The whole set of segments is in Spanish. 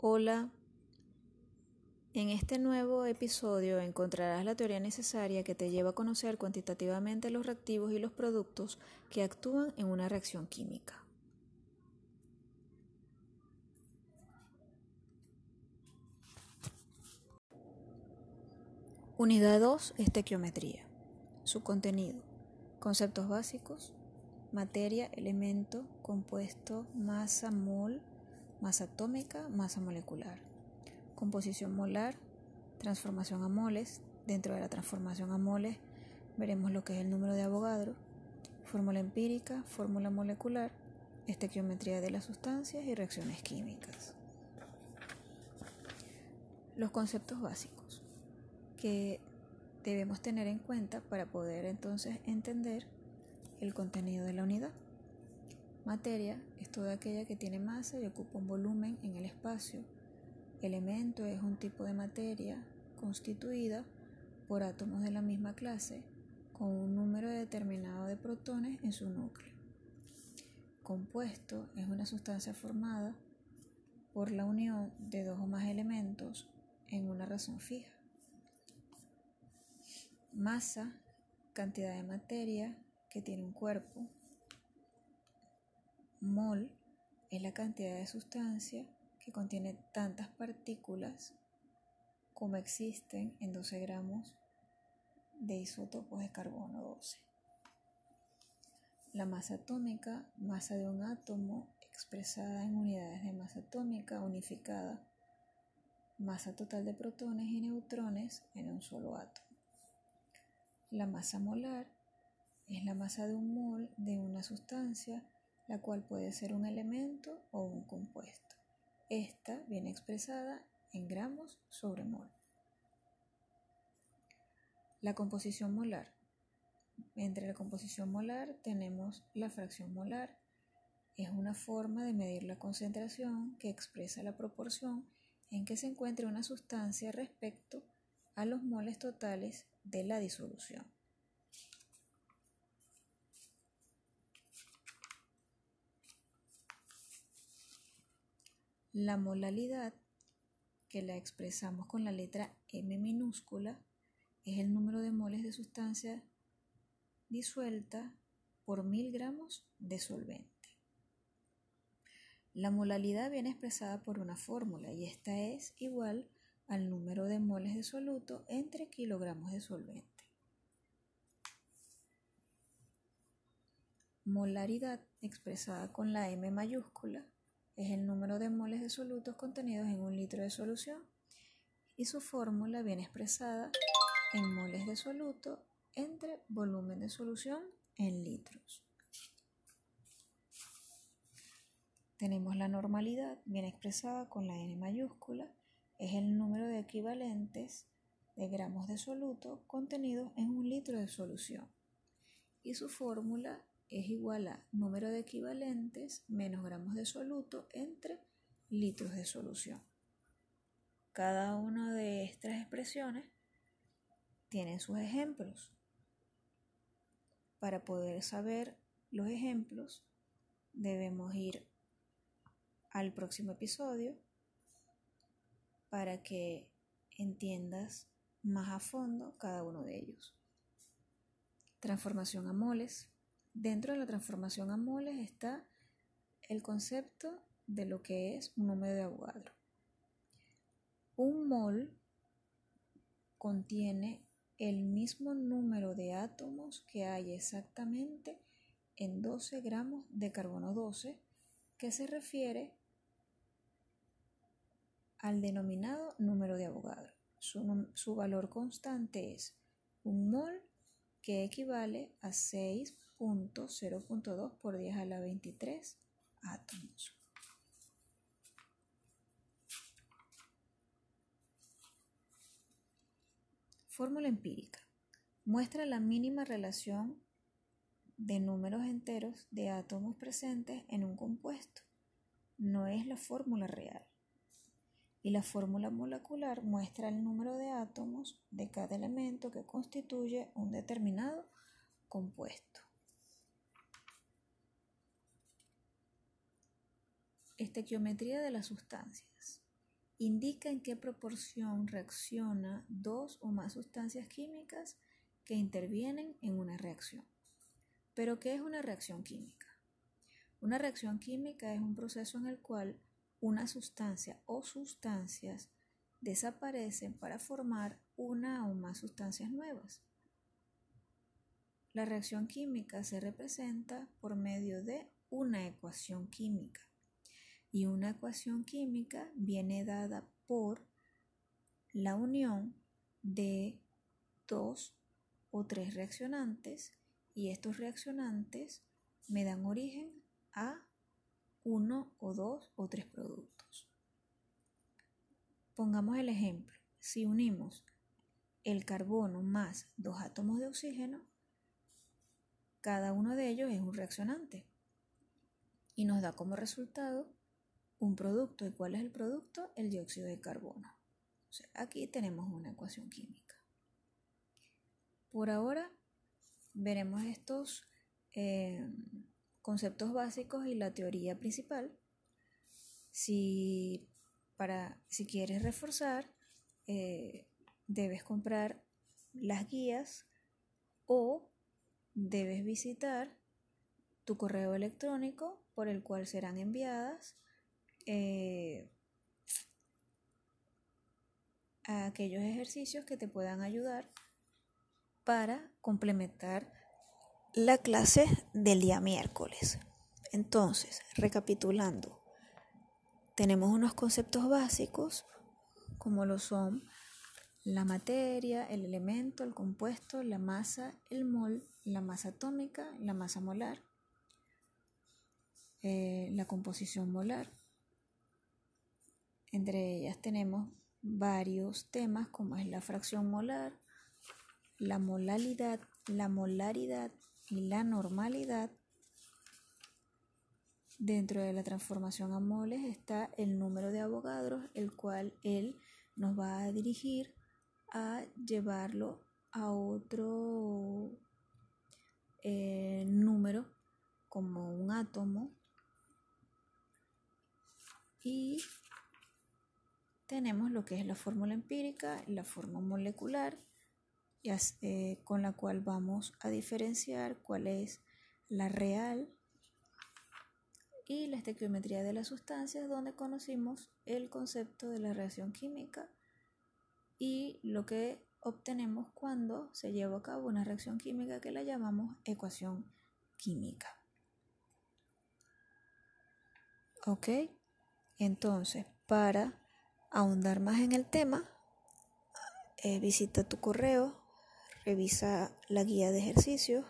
Hola, en este nuevo episodio encontrarás la teoría necesaria que te lleva a conocer cuantitativamente los reactivos y los productos que actúan en una reacción química. Unidad 2, estequiometría. Su contenido. Conceptos básicos. Materia, elemento, compuesto, masa, mol, masa atómica, masa molecular. Composición molar, transformación a moles. Dentro de la transformación a moles veremos lo que es el número de Avogadro, fórmula empírica, fórmula molecular, estequiometría de las sustancias y reacciones químicas. Los conceptos básicos que debemos tener en cuenta para poder entonces entender el contenido de la unidad. Materia es toda aquella que tiene masa y ocupa un volumen en el espacio. Elemento es un tipo de materia constituida por átomos de la misma clase con un número determinado de protones en su núcleo. Compuesto es una sustancia formada por la unión de dos o más elementos en una razón fija. Masa, cantidad de materia que tiene un cuerpo. Mol es la cantidad de sustancia que contiene tantas partículas como existen en 12 gramos de isótopos de carbono 12. La masa atómica, masa de un átomo expresada en unidades de masa atómica unificada, masa total de protones y neutrones en un solo átomo. La masa molar es la masa de un mol de una sustancia, la cual puede ser un elemento o un compuesto. Esta viene expresada en gramos sobre mol. La composición molar. Entre la composición molar tenemos la fracción molar. Es una forma de medir la concentración que expresa la proporción en que se encuentra una sustancia respecto a los moles totales de la disolución. La molalidad, que la expresamos con la letra M minúscula, es el número de moles de sustancia disuelta por mil gramos de solvente. La molalidad viene expresada por una fórmula y esta es igual al número de moles de soluto entre kilogramos de solvente. Molaridad expresada con la M mayúscula es el número de moles de solutos contenidos en un litro de solución y su fórmula viene expresada en moles de soluto entre volumen de solución en litros. Tenemos la normalidad, bien expresada con la N mayúscula, es el número de equivalentes de gramos de soluto contenidos en un litro de solución. Y su fórmula es igual a número de equivalentes menos gramos de soluto entre litros de solución. Cada una de estas expresiones tiene sus ejemplos. Para poder saber los ejemplos, debemos ir al próximo episodio para que entiendas más a fondo cada uno de ellos. Transformación a moles. Dentro de la transformación a moles está el concepto de lo que es un número de Avogadro. Un mol contiene el mismo número de átomos que hay exactamente en 12 gramos de carbono 12, que se refiere al denominado número de Avogadro. Su, su valor constante es un mol que equivale a 6.0.2 por 10 a la 23 átomos. Fórmula empírica. Muestra la mínima relación de números enteros de átomos presentes en un compuesto. No es la fórmula real. Y la fórmula molecular muestra el número de átomos de cada elemento que constituye un determinado compuesto. Estequiometría de las sustancias. indica en qué proporción reacciona dos o más sustancias químicas que intervienen en una reacción. Pero, ¿qué es una reacción química? Una reacción química es un proceso en el cual una sustancia o sustancias desaparecen para formar una o más sustancias nuevas. La reacción química se representa por medio de una ecuación química y una ecuación química viene dada por la unión de dos o tres reaccionantes y estos reaccionantes me dan origen a uno o dos o tres productos. Pongamos el ejemplo. Si unimos el carbono más dos átomos de oxígeno, cada uno de ellos es un reaccionante y nos da como resultado un producto. ¿Y cuál es el producto? El dióxido de carbono. aquí tenemos una ecuación química. Por ahora veremos estos eh, conceptos básicos y la teoría principal. Si, para, si quieres reforzar, eh, debes comprar las guías o debes visitar tu correo electrónico por el cual serán enviadas eh, a aquellos ejercicios que te puedan ayudar para complementar la clase del día miércoles. Entonces, recapitulando, tenemos unos conceptos básicos como lo son la materia, el elemento, el compuesto, la masa, el mol, la masa atómica, la masa molar, eh, la composición molar, entre ellas tenemos varios temas como es la fracción molar, la molaridad, la molaridad y la normalidad. Dentro de la transformación a moles está el número de Avogadro, el cual él nos va a dirigir a llevarlo a otro eh, número como un átomo y tenemos lo que es la fórmula empírica, la fórmula molecular, eh, con la cual vamos a diferenciar cuál es la real y la estequiometría de las sustancias, donde conocimos el concepto de la reacción química y lo que obtenemos cuando se lleva a cabo una reacción química que la llamamos ecuación química. ¿Ok? Entonces, para ahondar más en el tema, eh, visita tu correo, revisa la guía de ejercicios.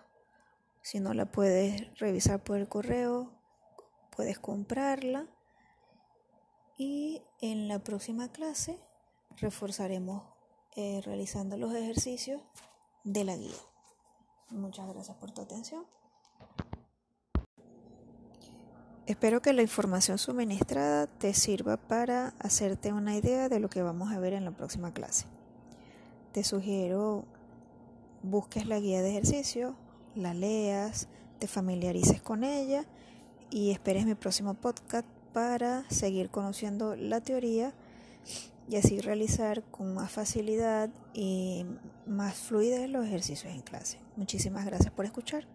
Si no la puedes revisar por el correo, puedes comprarla. Y en la próxima clase reforzaremos eh, realizando los ejercicios de la guía. Muchas gracias por tu atención. Espero que la información suministrada te sirva para hacerte una idea de lo que vamos a ver en la próxima clase. Te sugiero busques la guía de ejercicio, la leas, te familiarices con ella y esperes mi próximo podcast para seguir conociendo la teoría y así realizar con más facilidad y más fluidez los ejercicios en clase. Muchísimas gracias por escuchar.